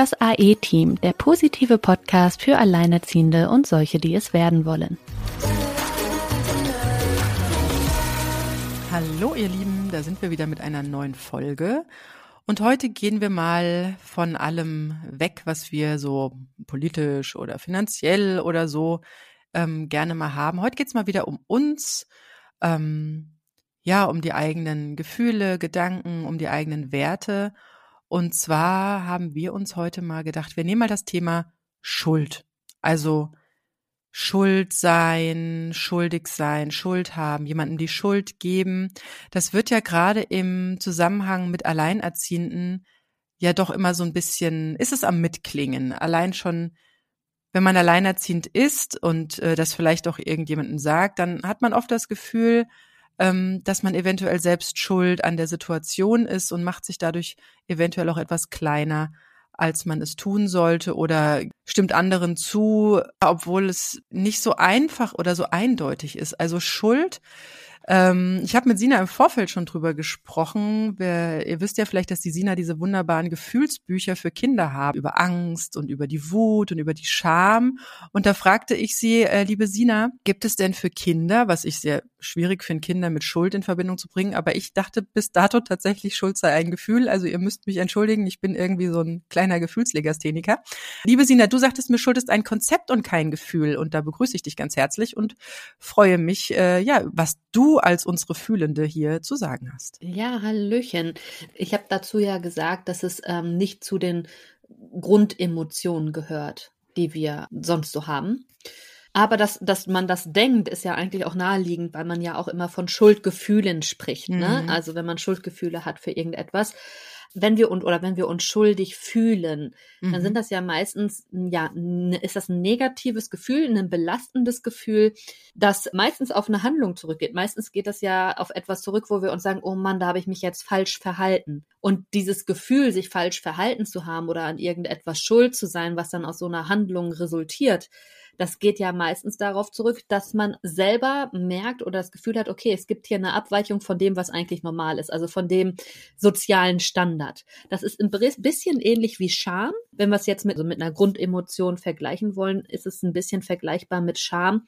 Das AE-Team, der positive Podcast für Alleinerziehende und solche, die es werden wollen. Hallo ihr Lieben, da sind wir wieder mit einer neuen Folge. Und heute gehen wir mal von allem weg, was wir so politisch oder finanziell oder so ähm, gerne mal haben. Heute geht's mal wieder um uns, ähm, ja, um die eigenen Gefühle, Gedanken, um die eigenen Werte. Und zwar haben wir uns heute mal gedacht, wir nehmen mal das Thema Schuld. Also Schuld sein, schuldig sein, Schuld haben, jemandem die Schuld geben. Das wird ja gerade im Zusammenhang mit Alleinerziehenden ja doch immer so ein bisschen, ist es am Mitklingen. Allein schon, wenn man alleinerziehend ist und äh, das vielleicht auch irgendjemandem sagt, dann hat man oft das Gefühl, ähm, dass man eventuell selbst schuld an der Situation ist und macht sich dadurch eventuell auch etwas kleiner, als man es tun sollte oder stimmt anderen zu, obwohl es nicht so einfach oder so eindeutig ist. Also Schuld ähm, ich habe mit Sina im Vorfeld schon drüber gesprochen. Wir, ihr wisst ja vielleicht, dass die Sina diese wunderbaren Gefühlsbücher für Kinder haben, über Angst und über die Wut und über die Scham. Und da fragte ich sie, äh, liebe Sina, gibt es denn für Kinder, was ich sehr schwierig finde, Kinder mit Schuld in Verbindung zu bringen, aber ich dachte bis dato tatsächlich, Schuld sei ein Gefühl. Also ihr müsst mich entschuldigen, ich bin irgendwie so ein kleiner Gefühlslegastheniker. Liebe Sina, du sagtest mir, Schuld ist ein Konzept und kein Gefühl. Und da begrüße ich dich ganz herzlich und freue mich, äh, ja, was du als unsere Fühlende hier zu sagen hast. Ja, Hallöchen. Ich habe dazu ja gesagt, dass es ähm, nicht zu den Grundemotionen gehört, die wir sonst so haben. Aber dass, dass man das denkt, ist ja eigentlich auch naheliegend, weil man ja auch immer von Schuldgefühlen spricht. Ne? Mhm. Also wenn man Schuldgefühle hat für irgendetwas wenn wir und oder wenn wir uns schuldig fühlen, mhm. dann sind mhm. das ja meistens ja ist das ein negatives Gefühl, ein belastendes Gefühl, das meistens auf eine Handlung zurückgeht. Meistens geht das ja auf etwas zurück, wo wir uns sagen, oh Mann, da habe ich mich jetzt falsch verhalten. Und dieses Gefühl, sich falsch verhalten zu haben oder an irgendetwas schuld zu sein, was dann aus so einer Handlung resultiert, das geht ja meistens darauf zurück, dass man selber merkt oder das Gefühl hat, okay, es gibt hier eine Abweichung von dem, was eigentlich normal ist, also von dem sozialen Standard. Das ist ein bisschen ähnlich wie Scham. Wenn wir es jetzt mit, also mit einer Grundemotion vergleichen wollen, ist es ein bisschen vergleichbar mit Scham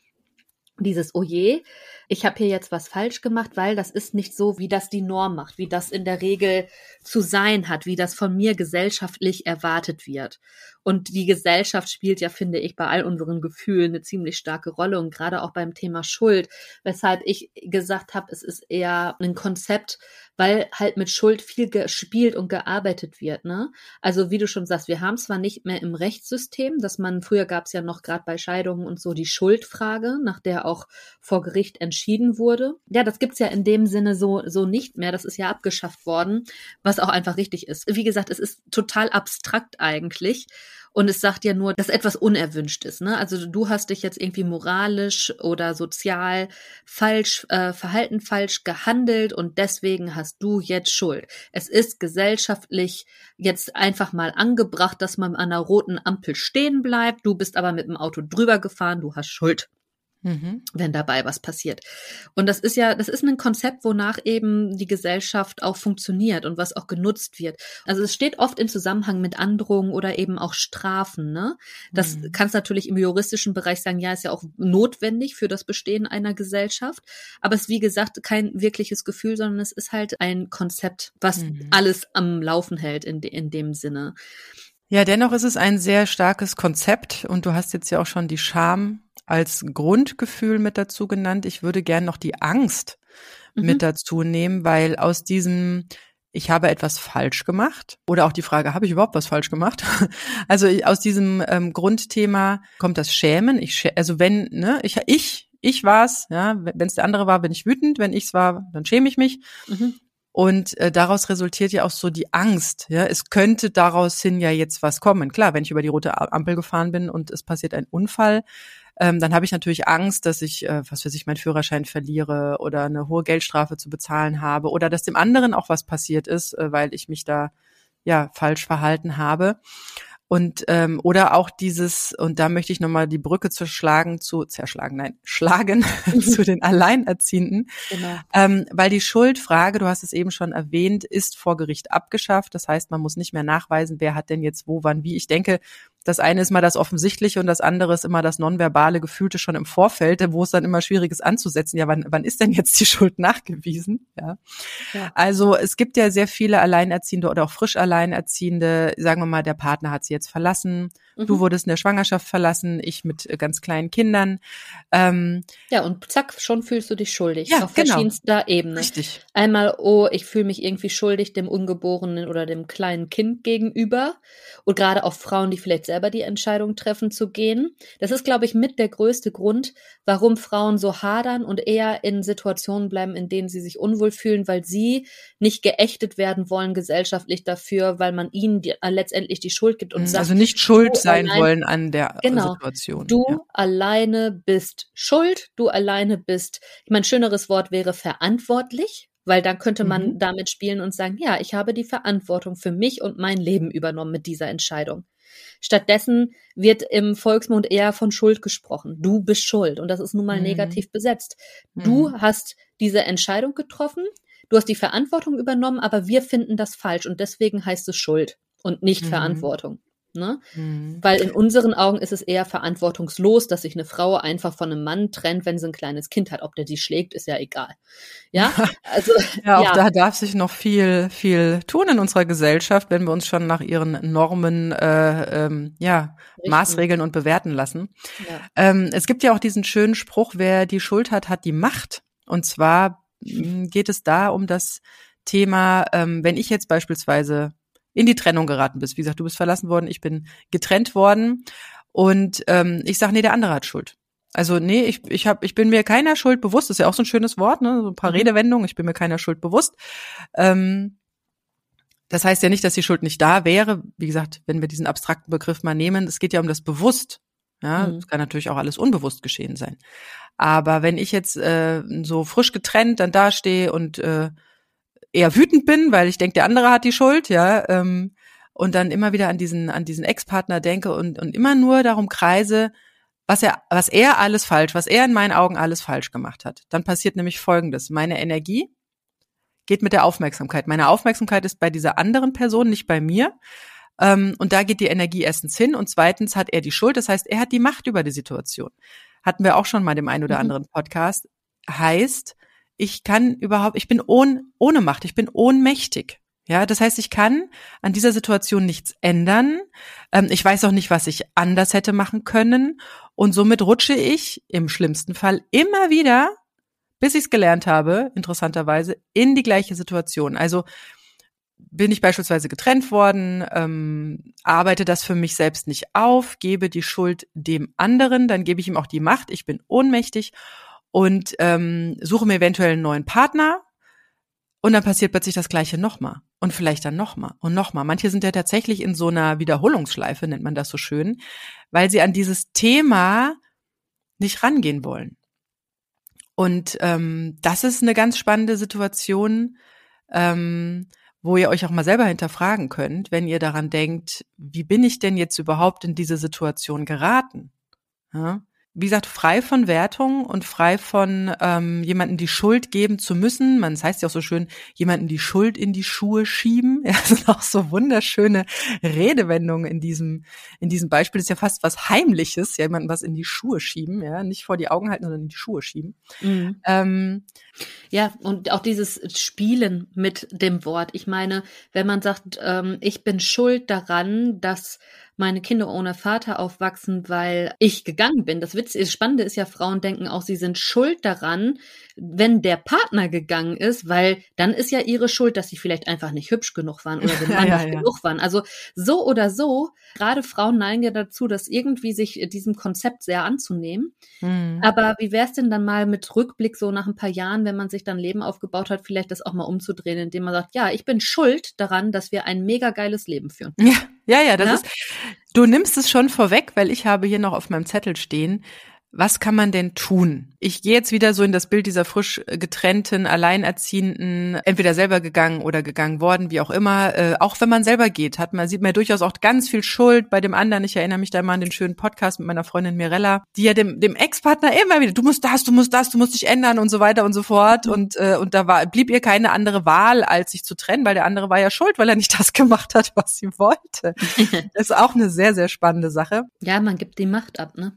dieses Oje, oh ich habe hier jetzt was falsch gemacht, weil das ist nicht so, wie das die Norm macht, wie das in der Regel zu sein hat, wie das von mir gesellschaftlich erwartet wird. Und die Gesellschaft spielt ja, finde ich, bei all unseren Gefühlen eine ziemlich starke Rolle und gerade auch beim Thema Schuld, weshalb ich gesagt habe, es ist eher ein Konzept, weil halt mit Schuld viel gespielt und gearbeitet wird. Ne? Also wie du schon sagst, wir haben zwar nicht mehr im Rechtssystem, dass man, früher gab es ja noch gerade bei Scheidungen und so die Schuldfrage, nach der auch vor Gericht entschieden wurde. Ja, das gibt's ja in dem Sinne so, so nicht mehr. Das ist ja abgeschafft worden, was auch einfach richtig ist. Wie gesagt, es ist total abstrakt eigentlich. Und es sagt ja nur, dass etwas unerwünscht ist. Ne? Also du hast dich jetzt irgendwie moralisch oder sozial falsch, äh, verhalten falsch gehandelt und deswegen hast du jetzt Schuld. Es ist gesellschaftlich jetzt einfach mal angebracht, dass man an einer roten Ampel stehen bleibt. Du bist aber mit dem Auto drüber gefahren, du hast Schuld mhm. wenn dabei was passiert. Und das ist ja, das ist ein Konzept, wonach eben die Gesellschaft auch funktioniert und was auch genutzt wird. Also es steht oft in Zusammenhang mit Androhungen oder eben auch Strafen. Ne? Das mhm. kannst natürlich im juristischen Bereich sagen, ja, ist ja auch notwendig für das Bestehen einer Gesellschaft. Aber es ist wie gesagt kein wirkliches Gefühl, sondern es ist halt ein Konzept, was mhm. alles am Laufen hält in, in dem Sinne. Ja, dennoch ist es ein sehr starkes Konzept und du hast jetzt ja auch schon die Scham als Grundgefühl mit dazu genannt. Ich würde gern noch die Angst mhm. mit dazu nehmen, weil aus diesem ich habe etwas falsch gemacht oder auch die Frage, habe ich überhaupt was falsch gemacht? Also aus diesem ähm, Grundthema kommt das Schämen. Ich schä also wenn ne, ich ich ich war's, ja, wenn es der andere war, bin ich wütend, wenn ich's war, dann schäme ich mich. Mhm. Und äh, daraus resultiert ja auch so die Angst. Ja, es könnte daraus hin ja jetzt was kommen. Klar, wenn ich über die rote Ampel gefahren bin und es passiert ein Unfall, ähm, dann habe ich natürlich Angst, dass ich, äh, was weiß ich, meinen Führerschein verliere oder eine hohe Geldstrafe zu bezahlen habe oder dass dem anderen auch was passiert ist, äh, weil ich mich da ja falsch verhalten habe. Und ähm, oder auch dieses, und da möchte ich nochmal die Brücke zerschlagen zu, zerschlagen, nein, schlagen zu den Alleinerziehenden. Genau. Ähm, weil die Schuldfrage, du hast es eben schon erwähnt, ist vor Gericht abgeschafft. Das heißt, man muss nicht mehr nachweisen, wer hat denn jetzt wo, wann, wie. Ich denke, das eine ist mal das Offensichtliche und das andere ist immer das nonverbale Gefühlte schon im Vorfeld, wo es dann immer schwierig ist anzusetzen. Ja, wann, wann ist denn jetzt die Schuld nachgewiesen? Ja. ja. Also es gibt ja sehr viele Alleinerziehende oder auch frisch Alleinerziehende. Sagen wir mal, der Partner hat sie jetzt verlassen Mhm. Du wurdest in der Schwangerschaft verlassen, ich mit äh, ganz kleinen Kindern. Ähm, ja, und zack, schon fühlst du dich schuldig. Ja, auf genau. verschiedenster Ebene. Richtig. Einmal, oh, ich fühle mich irgendwie schuldig dem Ungeborenen oder dem kleinen Kind gegenüber. Und gerade auch Frauen, die vielleicht selber die Entscheidung treffen zu gehen. Das ist, glaube ich, mit der größte Grund, warum Frauen so hadern und eher in Situationen bleiben, in denen sie sich unwohl fühlen, weil sie nicht geächtet werden wollen gesellschaftlich dafür, weil man ihnen die, äh, letztendlich die Schuld gibt und mhm, sagt. Also nicht Schuld sein allein, wollen an der genau, Situation. Du ja. alleine bist schuld, du alleine bist, ich meine, schöneres Wort wäre verantwortlich, weil dann könnte man mhm. damit spielen und sagen, ja, ich habe die Verantwortung für mich und mein Leben übernommen mit dieser Entscheidung. Stattdessen wird im Volksmund eher von Schuld gesprochen. Du bist schuld und das ist nun mal mhm. negativ besetzt. Du mhm. hast diese Entscheidung getroffen, du hast die Verantwortung übernommen, aber wir finden das falsch und deswegen heißt es Schuld und nicht mhm. Verantwortung. Ne? Mhm. Weil in unseren Augen ist es eher verantwortungslos, dass sich eine Frau einfach von einem Mann trennt, wenn sie ein kleines Kind hat. Ob der sie schlägt, ist ja egal. Ja, also ja, auch ja. da darf sich noch viel, viel tun in unserer Gesellschaft, wenn wir uns schon nach ihren Normen, äh, ähm, ja, Richtig. Maßregeln und bewerten lassen. Ja. Ähm, es gibt ja auch diesen schönen Spruch: Wer die Schuld hat, hat die Macht. Und zwar hm, geht es da um das Thema, ähm, wenn ich jetzt beispielsweise in die Trennung geraten bist. Wie gesagt, du bist verlassen worden, ich bin getrennt worden und ähm, ich sage, nee, der andere hat Schuld. Also nee, ich, ich, hab, ich bin mir keiner Schuld bewusst. Das ist ja auch so ein schönes Wort, ne? so ein paar mhm. Redewendungen. Ich bin mir keiner Schuld bewusst. Ähm, das heißt ja nicht, dass die Schuld nicht da wäre. Wie gesagt, wenn wir diesen abstrakten Begriff mal nehmen, es geht ja um das Bewusst. Ja, mhm. kann natürlich auch alles unbewusst geschehen sein. Aber wenn ich jetzt äh, so frisch getrennt dann dastehe und äh, eher wütend bin, weil ich denke, der andere hat die Schuld, ja, ähm, und dann immer wieder an diesen, an diesen Ex-Partner denke und, und immer nur darum kreise, was er, was er alles falsch, was er in meinen Augen alles falsch gemacht hat. Dann passiert nämlich Folgendes. Meine Energie geht mit der Aufmerksamkeit. Meine Aufmerksamkeit ist bei dieser anderen Person, nicht bei mir. Ähm, und da geht die Energie erstens hin und zweitens hat er die Schuld. Das heißt, er hat die Macht über die Situation. Hatten wir auch schon mal dem einen oder mhm. anderen Podcast. Heißt, ich kann überhaupt, ich bin ohne, ohne Macht, ich bin ohnmächtig. Ja, das heißt, ich kann an dieser Situation nichts ändern. Ähm, ich weiß auch nicht, was ich anders hätte machen können. Und somit rutsche ich im schlimmsten Fall immer wieder, bis ich es gelernt habe, interessanterweise, in die gleiche Situation. Also bin ich beispielsweise getrennt worden, ähm, arbeite das für mich selbst nicht auf, gebe die Schuld dem anderen, dann gebe ich ihm auch die Macht, ich bin ohnmächtig und ähm, suche mir eventuell einen neuen Partner und dann passiert plötzlich das Gleiche nochmal und vielleicht dann nochmal und nochmal. Manche sind ja tatsächlich in so einer Wiederholungsschleife, nennt man das so schön, weil sie an dieses Thema nicht rangehen wollen. Und ähm, das ist eine ganz spannende Situation, ähm, wo ihr euch auch mal selber hinterfragen könnt, wenn ihr daran denkt, wie bin ich denn jetzt überhaupt in diese Situation geraten? Ja? Wie gesagt, frei von Wertung und frei von ähm, jemanden die Schuld geben zu müssen. Man, das heißt ja auch so schön, jemanden die Schuld in die Schuhe schieben. Ja, das sind auch so wunderschöne Redewendungen in diesem, in diesem Beispiel. Das ist ja fast was Heimliches, ja, jemanden was in die Schuhe schieben, ja, nicht vor die Augen halten, sondern in die Schuhe schieben. Mhm. Ähm, ja, und auch dieses Spielen mit dem Wort. Ich meine, wenn man sagt, ähm, ich bin schuld daran, dass meine Kinder ohne Vater aufwachsen, weil ich gegangen bin. Das Witz, das Spannende ist ja, Frauen denken auch, sie sind schuld daran, wenn der Partner gegangen ist, weil dann ist ja ihre Schuld, dass sie vielleicht einfach nicht hübsch genug waren oder der Mann ja, nicht ja. genug waren. Also so oder so, gerade Frauen neigen ja dazu, das irgendwie sich diesem Konzept sehr anzunehmen. Mhm. Aber wie wäre es denn dann mal mit Rückblick so nach ein paar Jahren, wenn man sich dann Leben aufgebaut hat, vielleicht das auch mal umzudrehen, indem man sagt, ja, ich bin schuld daran, dass wir ein mega geiles Leben führen. Ja, ja, ja, das ja? ist, du nimmst es schon vorweg, weil ich habe hier noch auf meinem Zettel stehen, was kann man denn tun? Ich gehe jetzt wieder so in das Bild dieser frisch getrennten, alleinerziehenden, entweder selber gegangen oder gegangen worden, wie auch immer. Äh, auch wenn man selber geht, hat man, sieht man durchaus auch ganz viel Schuld bei dem anderen. Ich erinnere mich da mal an den schönen Podcast mit meiner Freundin Mirella, die ja dem, dem Ex-Partner immer wieder, du musst das, du musst das, du musst dich ändern und so weiter und so fort. Mhm. Und, äh, und da war, blieb ihr keine andere Wahl, als sich zu trennen, weil der andere war ja schuld, weil er nicht das gemacht hat, was sie wollte. das ist auch eine sehr, sehr spannende Sache. Ja, man gibt die Macht ab, ne?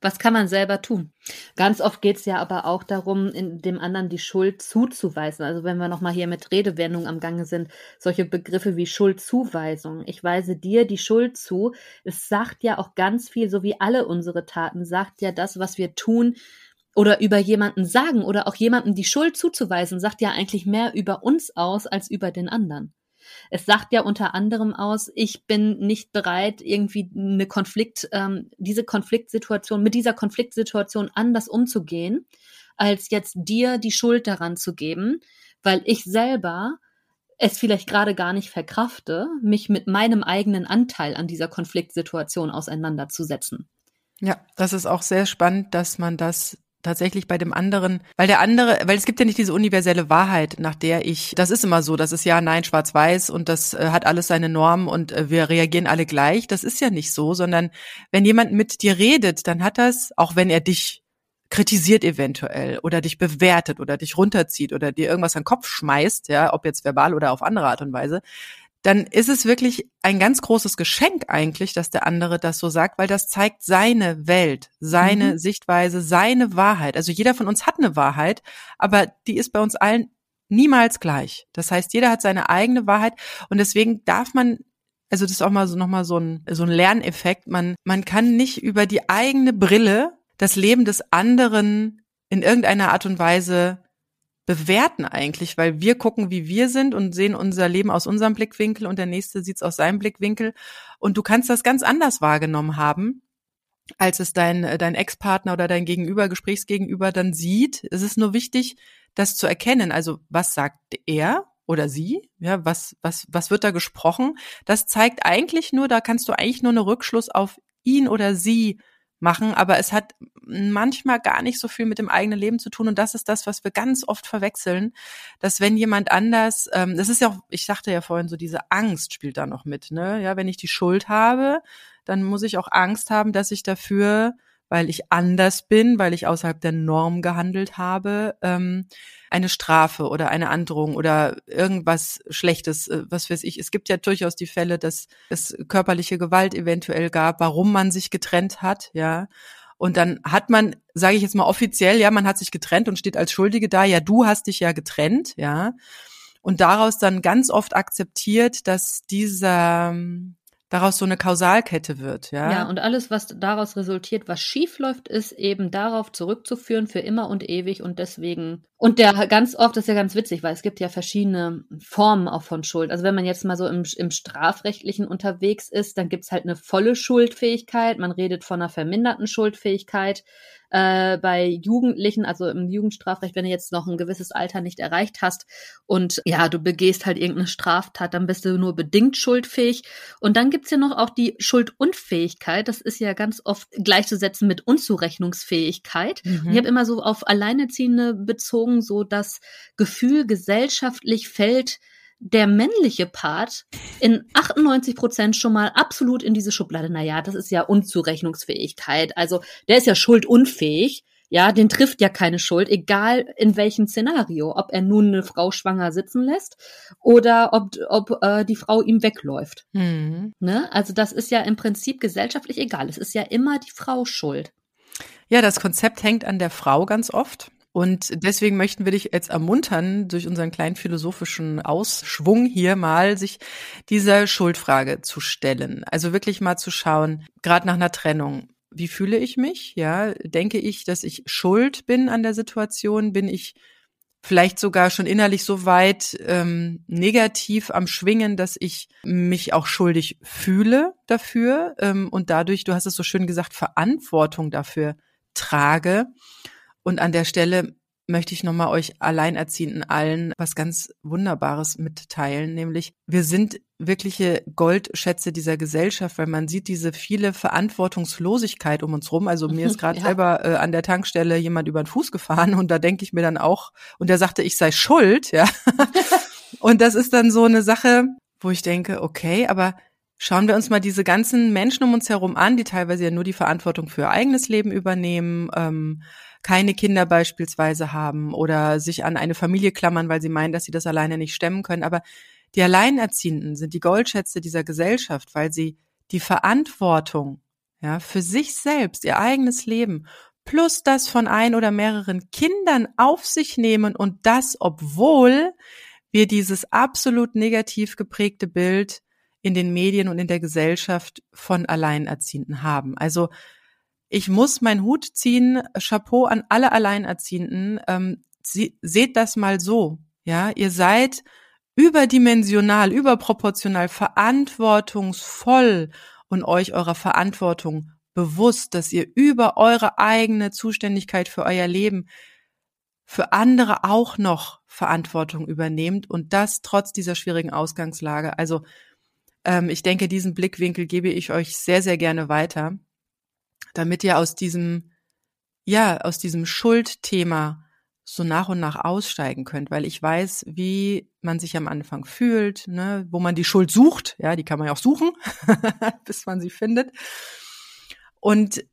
Was kann man selber tun? Ganz oft geht es ja aber auch darum, in dem anderen die Schuld zuzuweisen. Also wenn wir nochmal hier mit Redewendungen am Gange sind, solche Begriffe wie Schuldzuweisung. Ich weise dir die Schuld zu. Es sagt ja auch ganz viel, so wie alle unsere Taten, sagt ja das, was wir tun, oder über jemanden sagen oder auch jemandem die Schuld zuzuweisen, sagt ja eigentlich mehr über uns aus als über den anderen. Es sagt ja unter anderem aus, ich bin nicht bereit, irgendwie eine Konflikt, ähm, diese Konfliktsituation, mit dieser Konfliktsituation anders umzugehen, als jetzt dir die Schuld daran zu geben, weil ich selber es vielleicht gerade gar nicht verkrafte, mich mit meinem eigenen Anteil an dieser Konfliktsituation auseinanderzusetzen. Ja, das ist auch sehr spannend, dass man das tatsächlich bei dem anderen, weil der andere, weil es gibt ja nicht diese universelle Wahrheit, nach der ich, das ist immer so, das ist ja, nein, schwarz-weiß und das äh, hat alles seine Normen und äh, wir reagieren alle gleich. Das ist ja nicht so, sondern wenn jemand mit dir redet, dann hat das, auch wenn er dich kritisiert eventuell oder dich bewertet oder dich runterzieht oder dir irgendwas an den Kopf schmeißt, ja, ob jetzt verbal oder auf andere Art und Weise, dann ist es wirklich ein ganz großes Geschenk eigentlich, dass der andere das so sagt, weil das zeigt seine Welt, seine mhm. Sichtweise, seine Wahrheit. Also jeder von uns hat eine Wahrheit, aber die ist bei uns allen niemals gleich. Das heißt, jeder hat seine eigene Wahrheit und deswegen darf man also das ist auch mal so nochmal so ein so ein Lerneffekt. Man man kann nicht über die eigene Brille das Leben des anderen in irgendeiner Art und Weise bewerten eigentlich, weil wir gucken, wie wir sind und sehen unser Leben aus unserem Blickwinkel und der nächste sieht es aus seinem Blickwinkel. Und du kannst das ganz anders wahrgenommen haben, als es dein, dein Ex-Partner oder dein Gegenüber, Gesprächsgegenüber dann sieht. Es ist nur wichtig, das zu erkennen. Also was sagt er oder sie? Ja, was, was, was wird da gesprochen? Das zeigt eigentlich nur, da kannst du eigentlich nur einen Rückschluss auf ihn oder sie machen, aber es hat manchmal gar nicht so viel mit dem eigenen Leben zu tun und das ist das, was wir ganz oft verwechseln, dass wenn jemand anders, ähm, das ist ja auch, ich sagte ja vorhin so, diese Angst spielt da noch mit, ne? Ja, wenn ich die Schuld habe, dann muss ich auch Angst haben, dass ich dafür weil ich anders bin, weil ich außerhalb der Norm gehandelt habe, ähm, eine Strafe oder eine Androhung oder irgendwas Schlechtes, äh, was weiß ich. Es gibt ja durchaus die Fälle, dass es körperliche Gewalt eventuell gab, warum man sich getrennt hat, ja. Und dann hat man, sage ich jetzt mal offiziell, ja, man hat sich getrennt und steht als Schuldige da, ja, du hast dich ja getrennt, ja. Und daraus dann ganz oft akzeptiert, dass dieser daraus so eine Kausalkette wird, ja. Ja, und alles, was daraus resultiert, was schief läuft, ist eben darauf zurückzuführen für immer und ewig und deswegen und der ganz oft ist ja ganz witzig, weil es gibt ja verschiedene Formen auch von Schuld. Also wenn man jetzt mal so im, im Strafrechtlichen unterwegs ist, dann gibt's halt eine volle Schuldfähigkeit. Man redet von einer verminderten Schuldfähigkeit. Äh, bei Jugendlichen, also im Jugendstrafrecht, wenn du jetzt noch ein gewisses Alter nicht erreicht hast und ja, du begehst halt irgendeine Straftat, dann bist du nur bedingt schuldfähig. Und dann gibt's ja noch auch die Schuldunfähigkeit. Das ist ja ganz oft gleichzusetzen mit Unzurechnungsfähigkeit. Mhm. Ich habe immer so auf Alleinerziehende bezogen bezogen so das Gefühl, gesellschaftlich fällt der männliche Part in 98 Prozent schon mal absolut in diese Schublade. Naja, das ist ja Unzurechnungsfähigkeit. Also der ist ja schuldunfähig. Ja, den trifft ja keine Schuld, egal in welchem Szenario, ob er nun eine Frau schwanger sitzen lässt oder ob, ob äh, die Frau ihm wegläuft. Mhm. Ne? Also das ist ja im Prinzip gesellschaftlich egal. Es ist ja immer die Frau schuld. Ja, das Konzept hängt an der Frau ganz oft. Und deswegen möchten wir dich jetzt ermuntern, durch unseren kleinen philosophischen Ausschwung hier mal sich dieser Schuldfrage zu stellen. Also wirklich mal zu schauen, gerade nach einer Trennung. Wie fühle ich mich? Ja, denke ich, dass ich schuld bin an der Situation? Bin ich vielleicht sogar schon innerlich so weit ähm, negativ am Schwingen, dass ich mich auch schuldig fühle dafür ähm, und dadurch, du hast es so schön gesagt, Verantwortung dafür trage. Und an der Stelle möchte ich nochmal euch Alleinerziehenden allen was ganz Wunderbares mitteilen, nämlich wir sind wirkliche Goldschätze dieser Gesellschaft, weil man sieht diese viele Verantwortungslosigkeit um uns rum. Also mir ist gerade ja. selber äh, an der Tankstelle jemand über den Fuß gefahren und da denke ich mir dann auch, und der sagte, ich sei schuld, ja. und das ist dann so eine Sache, wo ich denke, okay, aber Schauen wir uns mal diese ganzen Menschen um uns herum an, die teilweise ja nur die Verantwortung für ihr eigenes Leben übernehmen, ähm, keine Kinder beispielsweise haben oder sich an eine Familie klammern, weil sie meinen, dass sie das alleine nicht stemmen können. Aber die Alleinerziehenden sind die Goldschätze dieser Gesellschaft, weil sie die Verantwortung ja, für sich selbst, ihr eigenes Leben plus das von ein oder mehreren Kindern auf sich nehmen und das, obwohl wir dieses absolut negativ geprägte Bild in den Medien und in der Gesellschaft von Alleinerziehenden haben. Also ich muss meinen Hut ziehen, Chapeau an alle Alleinerziehenden. Ähm, sie, seht das mal so, ja, ihr seid überdimensional, überproportional verantwortungsvoll und euch eurer Verantwortung bewusst, dass ihr über eure eigene Zuständigkeit für euer Leben für andere auch noch Verantwortung übernehmt und das trotz dieser schwierigen Ausgangslage. Also ähm, ich denke, diesen Blickwinkel gebe ich euch sehr, sehr gerne weiter, damit ihr aus diesem, ja, aus diesem Schuldthema so nach und nach aussteigen könnt, weil ich weiß, wie man sich am Anfang fühlt, ne, wo man die Schuld sucht, ja, die kann man ja auch suchen, bis man sie findet. Und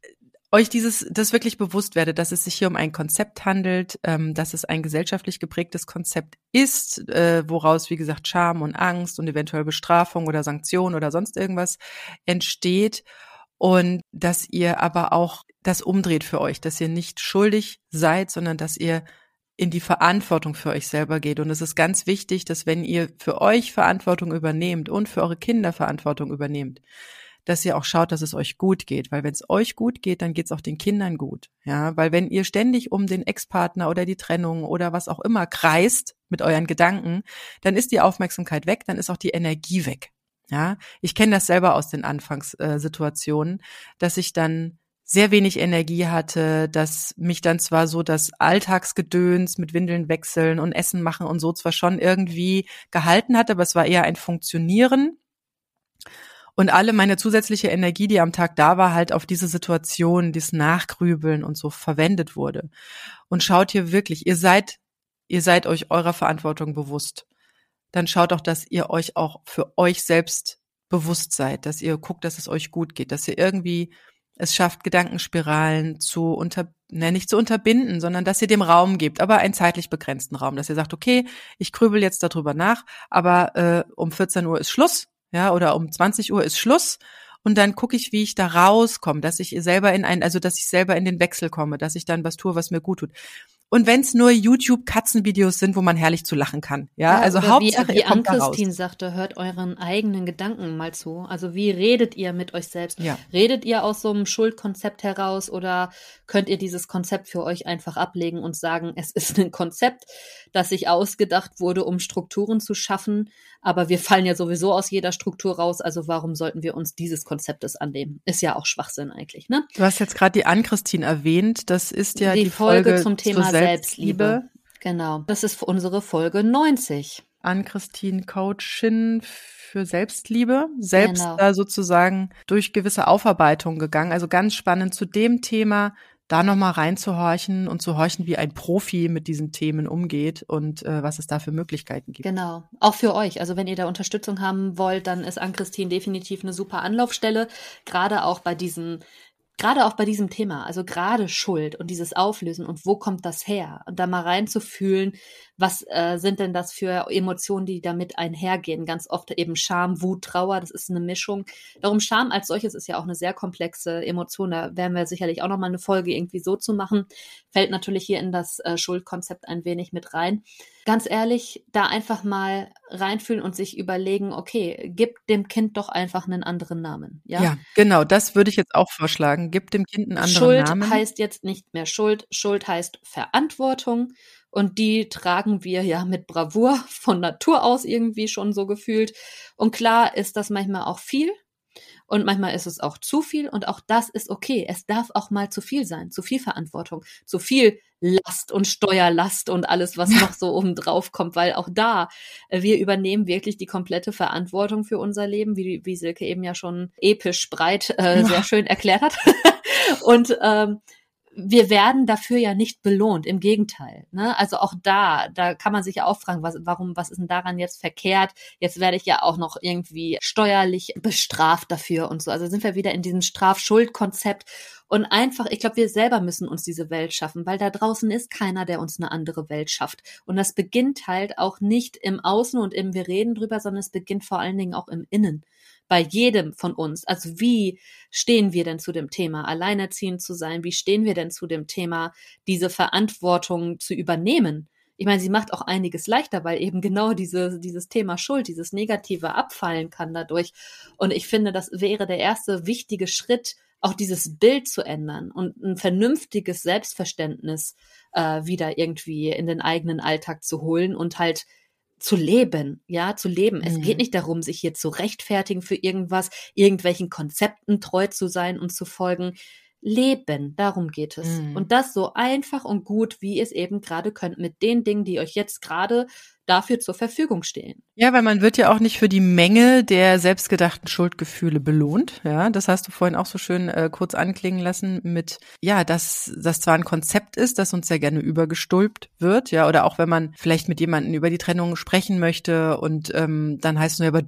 euch dieses, das wirklich bewusst werde, dass es sich hier um ein Konzept handelt, ähm, dass es ein gesellschaftlich geprägtes Konzept ist, äh, woraus, wie gesagt, Scham und Angst und eventuell Bestrafung oder Sanktion oder sonst irgendwas entsteht und dass ihr aber auch das umdreht für euch, dass ihr nicht schuldig seid, sondern dass ihr in die Verantwortung für euch selber geht. Und es ist ganz wichtig, dass wenn ihr für euch Verantwortung übernehmt und für eure Kinder Verantwortung übernehmt, dass ihr auch schaut, dass es euch gut geht. Weil wenn es euch gut geht, dann geht es auch den Kindern gut. Ja, weil wenn ihr ständig um den Ex-Partner oder die Trennung oder was auch immer kreist mit euren Gedanken, dann ist die Aufmerksamkeit weg, dann ist auch die Energie weg. Ja, ich kenne das selber aus den Anfangssituationen, dass ich dann sehr wenig Energie hatte, dass mich dann zwar so das Alltagsgedöns mit Windeln wechseln und Essen machen und so zwar schon irgendwie gehalten hatte, aber es war eher ein Funktionieren und alle meine zusätzliche Energie, die am Tag da war, halt auf diese Situation, dieses Nachgrübeln und so verwendet wurde. Und schaut hier wirklich, ihr seid, ihr seid euch eurer Verantwortung bewusst. Dann schaut auch, dass ihr euch auch für euch selbst bewusst seid, dass ihr guckt, dass es euch gut geht, dass ihr irgendwie es schafft, Gedankenspiralen zu unter, ne, nicht zu unterbinden, sondern dass ihr dem Raum gebt, aber einen zeitlich begrenzten Raum, dass ihr sagt, okay, ich grübel jetzt darüber nach, aber äh, um 14 Uhr ist Schluss ja, oder um 20 Uhr ist Schluss und dann gucke ich, wie ich da rauskomme, dass ich selber in ein, also dass ich selber in den Wechsel komme, dass ich dann was tue, was mir gut tut. Und wenn es nur YouTube-Katzenvideos sind, wo man herrlich zu lachen kann. Ja, ja also Hauptsache, wie, wie Ann-Christine sagte, hört euren eigenen Gedanken mal zu. Also wie redet ihr mit euch selbst? Ja. Redet ihr aus so einem Schuldkonzept heraus oder könnt ihr dieses Konzept für euch einfach ablegen und sagen, es ist ein Konzept, das sich ausgedacht wurde, um Strukturen zu schaffen, aber wir fallen ja sowieso aus jeder Struktur raus, also warum sollten wir uns dieses Konzeptes annehmen? Ist ja auch Schwachsinn eigentlich, ne? Du hast jetzt gerade die Ann-Christine erwähnt, das ist ja die, die Folge, Folge, zum Thema Selbstliebe. Selbstliebe. Genau, das ist unsere Folge 90. Ann-Christine Coachin für Selbstliebe, selbst genau. da sozusagen durch gewisse Aufarbeitung gegangen. Also ganz spannend zu dem Thema, da nochmal reinzuhorchen und zu horchen, wie ein Profi mit diesen Themen umgeht und äh, was es da für Möglichkeiten gibt. Genau, auch für euch. Also wenn ihr da Unterstützung haben wollt, dann ist Ann-Christine definitiv eine super Anlaufstelle, gerade auch bei diesen gerade auch bei diesem Thema, also gerade Schuld und dieses Auflösen und wo kommt das her? Und da mal reinzufühlen, was äh, sind denn das für Emotionen, die damit einhergehen? Ganz oft eben Scham, Wut, Trauer, das ist eine Mischung. Darum Scham als solches ist ja auch eine sehr komplexe Emotion. Da werden wir sicherlich auch nochmal eine Folge irgendwie so zu machen. Fällt natürlich hier in das äh, Schuldkonzept ein wenig mit rein. Ganz ehrlich, da einfach mal reinfühlen und sich überlegen, okay, gib dem Kind doch einfach einen anderen Namen. Ja, ja genau, das würde ich jetzt auch vorschlagen. Gib dem Kind einen anderen Schuld Namen. Schuld heißt jetzt nicht mehr Schuld. Schuld heißt Verantwortung. Und die tragen wir ja mit Bravour von Natur aus irgendwie schon so gefühlt. Und klar ist das manchmal auch viel. Und manchmal ist es auch zu viel und auch das ist okay. Es darf auch mal zu viel sein, zu viel Verantwortung, zu viel Last und Steuerlast und alles, was noch so oben drauf kommt, weil auch da, äh, wir übernehmen wirklich die komplette Verantwortung für unser Leben, wie, wie Silke eben ja schon episch breit äh, sehr schön erklärt hat. und ähm, wir werden dafür ja nicht belohnt, im Gegenteil. Ne? Also auch da, da kann man sich ja auch fragen, was, warum, was ist denn daran jetzt verkehrt? Jetzt werde ich ja auch noch irgendwie steuerlich bestraft dafür und so. Also sind wir wieder in diesem Straf-Schuld-Konzept und einfach, ich glaube, wir selber müssen uns diese Welt schaffen, weil da draußen ist keiner, der uns eine andere Welt schafft. Und das beginnt halt auch nicht im Außen und im Wir reden drüber, sondern es beginnt vor allen Dingen auch im Innen bei jedem von uns. Also wie stehen wir denn zu dem Thema, alleinerziehend zu sein? Wie stehen wir denn zu dem Thema, diese Verantwortung zu übernehmen? Ich meine, sie macht auch einiges leichter, weil eben genau diese, dieses Thema Schuld, dieses Negative abfallen kann dadurch. Und ich finde, das wäre der erste wichtige Schritt, auch dieses Bild zu ändern und ein vernünftiges Selbstverständnis äh, wieder irgendwie in den eigenen Alltag zu holen und halt zu leben, ja, zu leben. Es geht mhm. nicht darum, sich hier zu rechtfertigen für irgendwas, irgendwelchen Konzepten treu zu sein und zu folgen. Leben, darum geht es. Mhm. Und das so einfach und gut, wie ihr es eben gerade könnt, mit den Dingen, die euch jetzt gerade dafür zur Verfügung stehen. Ja, weil man wird ja auch nicht für die Menge der selbstgedachten Schuldgefühle belohnt. Ja, das hast du vorhin auch so schön äh, kurz anklingen lassen mit, ja, dass das zwar ein Konzept ist, das uns sehr gerne übergestülpt wird, ja, oder auch wenn man vielleicht mit jemandem über die Trennung sprechen möchte und ähm, dann heißt es nur, aber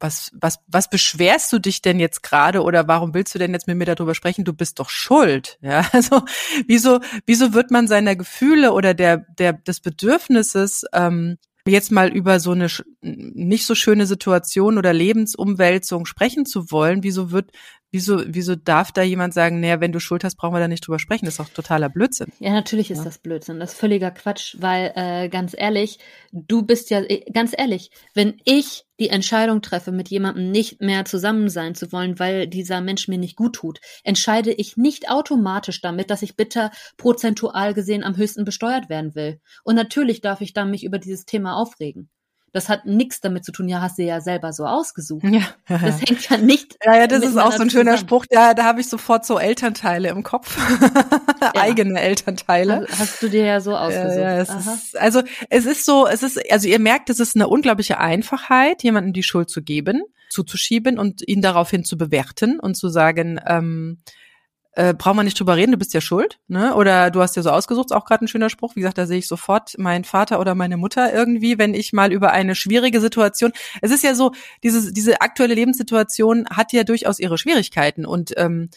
was, was, was beschwerst du dich denn jetzt gerade oder warum willst du denn jetzt mit mir darüber sprechen? Du bist doch schuld. Ja, also wieso, wieso wird man seiner Gefühle oder der, der, des Bedürfnisses ähm, jetzt mal über so eine nicht so schöne Situation oder Lebensumwälzung sprechen zu wollen, wieso wird, wieso, wieso darf da jemand sagen, naja, wenn du Schuld hast, brauchen wir da nicht drüber sprechen? Das ist doch totaler Blödsinn. Ja, natürlich ist ja. das Blödsinn. Das ist völliger Quatsch, weil äh, ganz ehrlich, du bist ja, äh, ganz ehrlich, wenn ich die Entscheidung treffe, mit jemandem nicht mehr zusammen sein zu wollen, weil dieser Mensch mir nicht gut tut, entscheide ich nicht automatisch damit, dass ich bitter prozentual gesehen am höchsten besteuert werden will. Und natürlich darf ich dann mich über dieses Thema aufregen. Das hat nichts damit zu tun, ja, hast du ja selber so ausgesucht. Ja. Das hängt ja nicht. Ja, ja, das ist auch so ein schöner zusammen. Spruch. Ja, da habe ich sofort so Elternteile im Kopf. Ja. Eigene Elternteile. Hast, hast, du dir ja so ausgesucht. Ja, es ist, also es ist so, es ist, also ihr merkt, es ist eine unglaubliche Einfachheit, jemandem die Schuld zu geben, zuzuschieben und ihn daraufhin zu bewerten und zu sagen, ähm, äh, brauchen wir nicht drüber reden, du bist ja schuld, ne? Oder du hast ja so ausgesucht, ist auch gerade ein schöner Spruch. Wie gesagt, da sehe ich sofort meinen Vater oder meine Mutter irgendwie, wenn ich mal über eine schwierige Situation. Es ist ja so, diese, diese aktuelle Lebenssituation hat ja durchaus ihre Schwierigkeiten und ähm,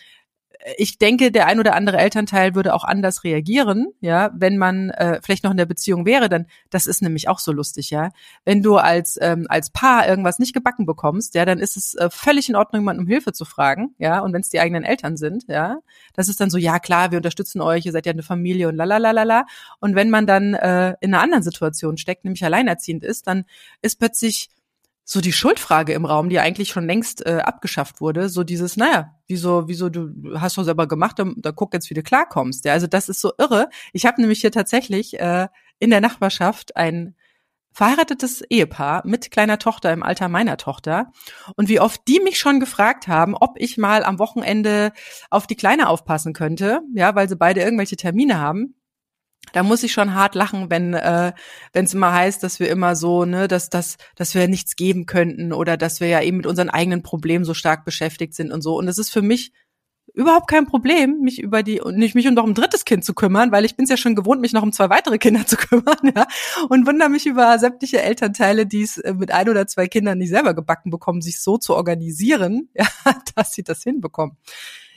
ich denke, der ein oder andere Elternteil würde auch anders reagieren, ja, wenn man äh, vielleicht noch in der Beziehung wäre, dann das ist nämlich auch so lustig, ja. Wenn du als ähm, als Paar irgendwas nicht gebacken bekommst, ja, dann ist es äh, völlig in Ordnung, jemanden um Hilfe zu fragen, ja. Und wenn es die eigenen Eltern sind, ja, das ist dann so, ja klar, wir unterstützen euch, ihr seid ja eine Familie und lalalala. Und wenn man dann äh, in einer anderen Situation steckt, nämlich alleinerziehend ist, dann ist plötzlich so die Schuldfrage im Raum, die eigentlich schon längst äh, abgeschafft wurde, so dieses, naja, wieso, wieso du hast doch selber gemacht, da, da guck jetzt, wie du klarkommst. Ja, also das ist so irre. Ich habe nämlich hier tatsächlich äh, in der Nachbarschaft ein verheiratetes Ehepaar mit kleiner Tochter im Alter meiner Tochter. Und wie oft die mich schon gefragt haben, ob ich mal am Wochenende auf die Kleine aufpassen könnte, ja, weil sie beide irgendwelche Termine haben da muss ich schon hart lachen, wenn äh, wenn es immer heißt, dass wir immer so, ne, dass dass dass wir nichts geben könnten oder dass wir ja eben mit unseren eigenen Problemen so stark beschäftigt sind und so. Und es ist für mich überhaupt kein Problem, mich über die und nicht mich um noch ein drittes Kind zu kümmern, weil ich bin es ja schon gewohnt, mich noch um zwei weitere Kinder zu kümmern, ja. Und wundere mich über sämtliche Elternteile, die es äh, mit ein oder zwei Kindern nicht selber gebacken bekommen, sich so zu organisieren, ja, dass sie das hinbekommen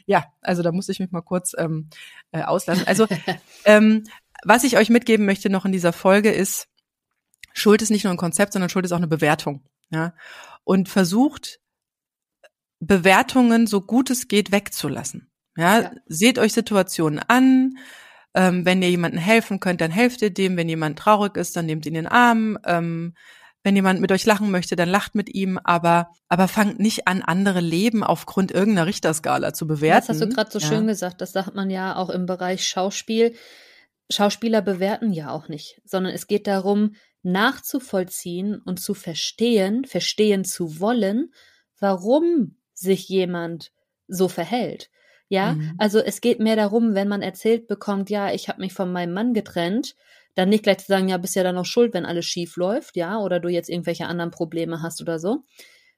ja, also da muss ich mich mal kurz ähm, äh, auslassen. Also ähm, was ich euch mitgeben möchte noch in dieser Folge ist, Schuld ist nicht nur ein Konzept, sondern Schuld ist auch eine Bewertung. Ja? Und versucht, Bewertungen so gut es geht wegzulassen. Ja, ja. seht euch Situationen an. Ähm, wenn ihr jemandem helfen könnt, dann helft ihr dem. Wenn jemand traurig ist, dann nehmt ihn in den Arm. Ähm, wenn jemand mit euch lachen möchte, dann lacht mit ihm, aber, aber fangt nicht an, andere Leben aufgrund irgendeiner Richterskala zu bewerten. Das hast du gerade so ja. schön gesagt. Das sagt man ja auch im Bereich Schauspiel. Schauspieler bewerten ja auch nicht, sondern es geht darum, nachzuvollziehen und zu verstehen, verstehen zu wollen, warum sich jemand so verhält. Ja, mhm. also es geht mehr darum, wenn man erzählt bekommt, ja, ich habe mich von meinem Mann getrennt, dann nicht gleich zu sagen, ja, bist ja dann auch schuld, wenn alles schief läuft, ja, oder du jetzt irgendwelche anderen Probleme hast oder so,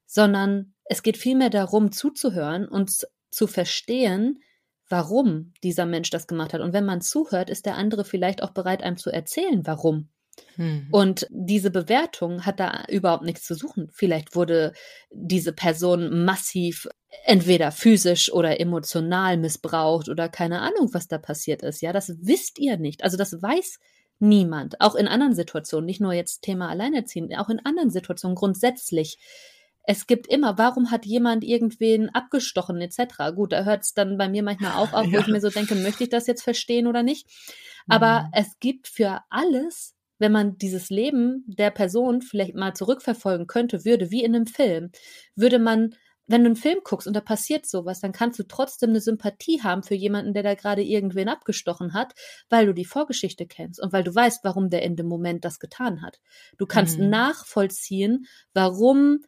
sondern es geht vielmehr darum, zuzuhören und zu verstehen, warum dieser Mensch das gemacht hat. Und wenn man zuhört, ist der andere vielleicht auch bereit, einem zu erzählen, warum. Hm. Und diese Bewertung hat da überhaupt nichts zu suchen. Vielleicht wurde diese Person massiv entweder physisch oder emotional missbraucht oder keine Ahnung, was da passiert ist. Ja, das wisst ihr nicht. Also das weiß niemand. Auch in anderen Situationen, nicht nur jetzt Thema Alleinerziehend, auch in anderen Situationen grundsätzlich es gibt immer, warum hat jemand irgendwen abgestochen etc. Gut, da hört es dann bei mir manchmal auch auf, ja. wo ich mir so denke, möchte ich das jetzt verstehen oder nicht? Aber mhm. es gibt für alles, wenn man dieses Leben der Person vielleicht mal zurückverfolgen könnte, würde, wie in einem Film, würde man wenn du einen Film guckst und da passiert sowas, dann kannst du trotzdem eine Sympathie haben für jemanden, der da gerade irgendwen abgestochen hat, weil du die Vorgeschichte kennst und weil du weißt, warum der in dem Moment das getan hat. Du kannst mhm. nachvollziehen, warum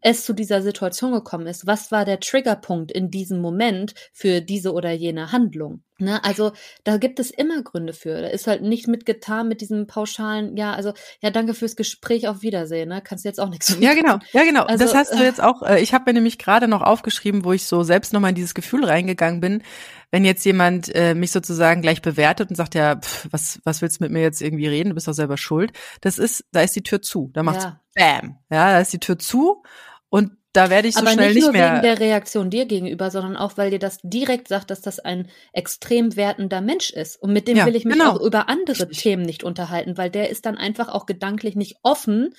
es zu dieser Situation gekommen ist. Was war der Triggerpunkt in diesem Moment für diese oder jene Handlung? Ne? Also da gibt es immer Gründe für. Da ist halt nicht mitgetan mit diesem pauschalen, ja, also ja, danke fürs Gespräch, auf Wiedersehen. Ne? Kannst du jetzt auch nichts. Ja, genau, ja, genau. Also, das hast du jetzt auch. Äh, ich habe mir nämlich gerade noch aufgeschrieben, wo ich so selbst nochmal in dieses Gefühl reingegangen bin. Wenn jetzt jemand äh, mich sozusagen gleich bewertet und sagt, ja, pff, was, was willst du mit mir jetzt irgendwie reden? Du bist doch selber schuld. Das ist, da ist die Tür zu. Da macht's ja. Bam. Ja, da ist die Tür zu und da werde ich so Aber schnell nicht, nicht mehr. Aber nicht nur wegen der Reaktion dir gegenüber, sondern auch, weil dir das direkt sagt, dass das ein extrem wertender Mensch ist. Und mit dem ja, will ich mich genau. auch über andere Themen nicht unterhalten, weil der ist dann einfach auch gedanklich nicht offen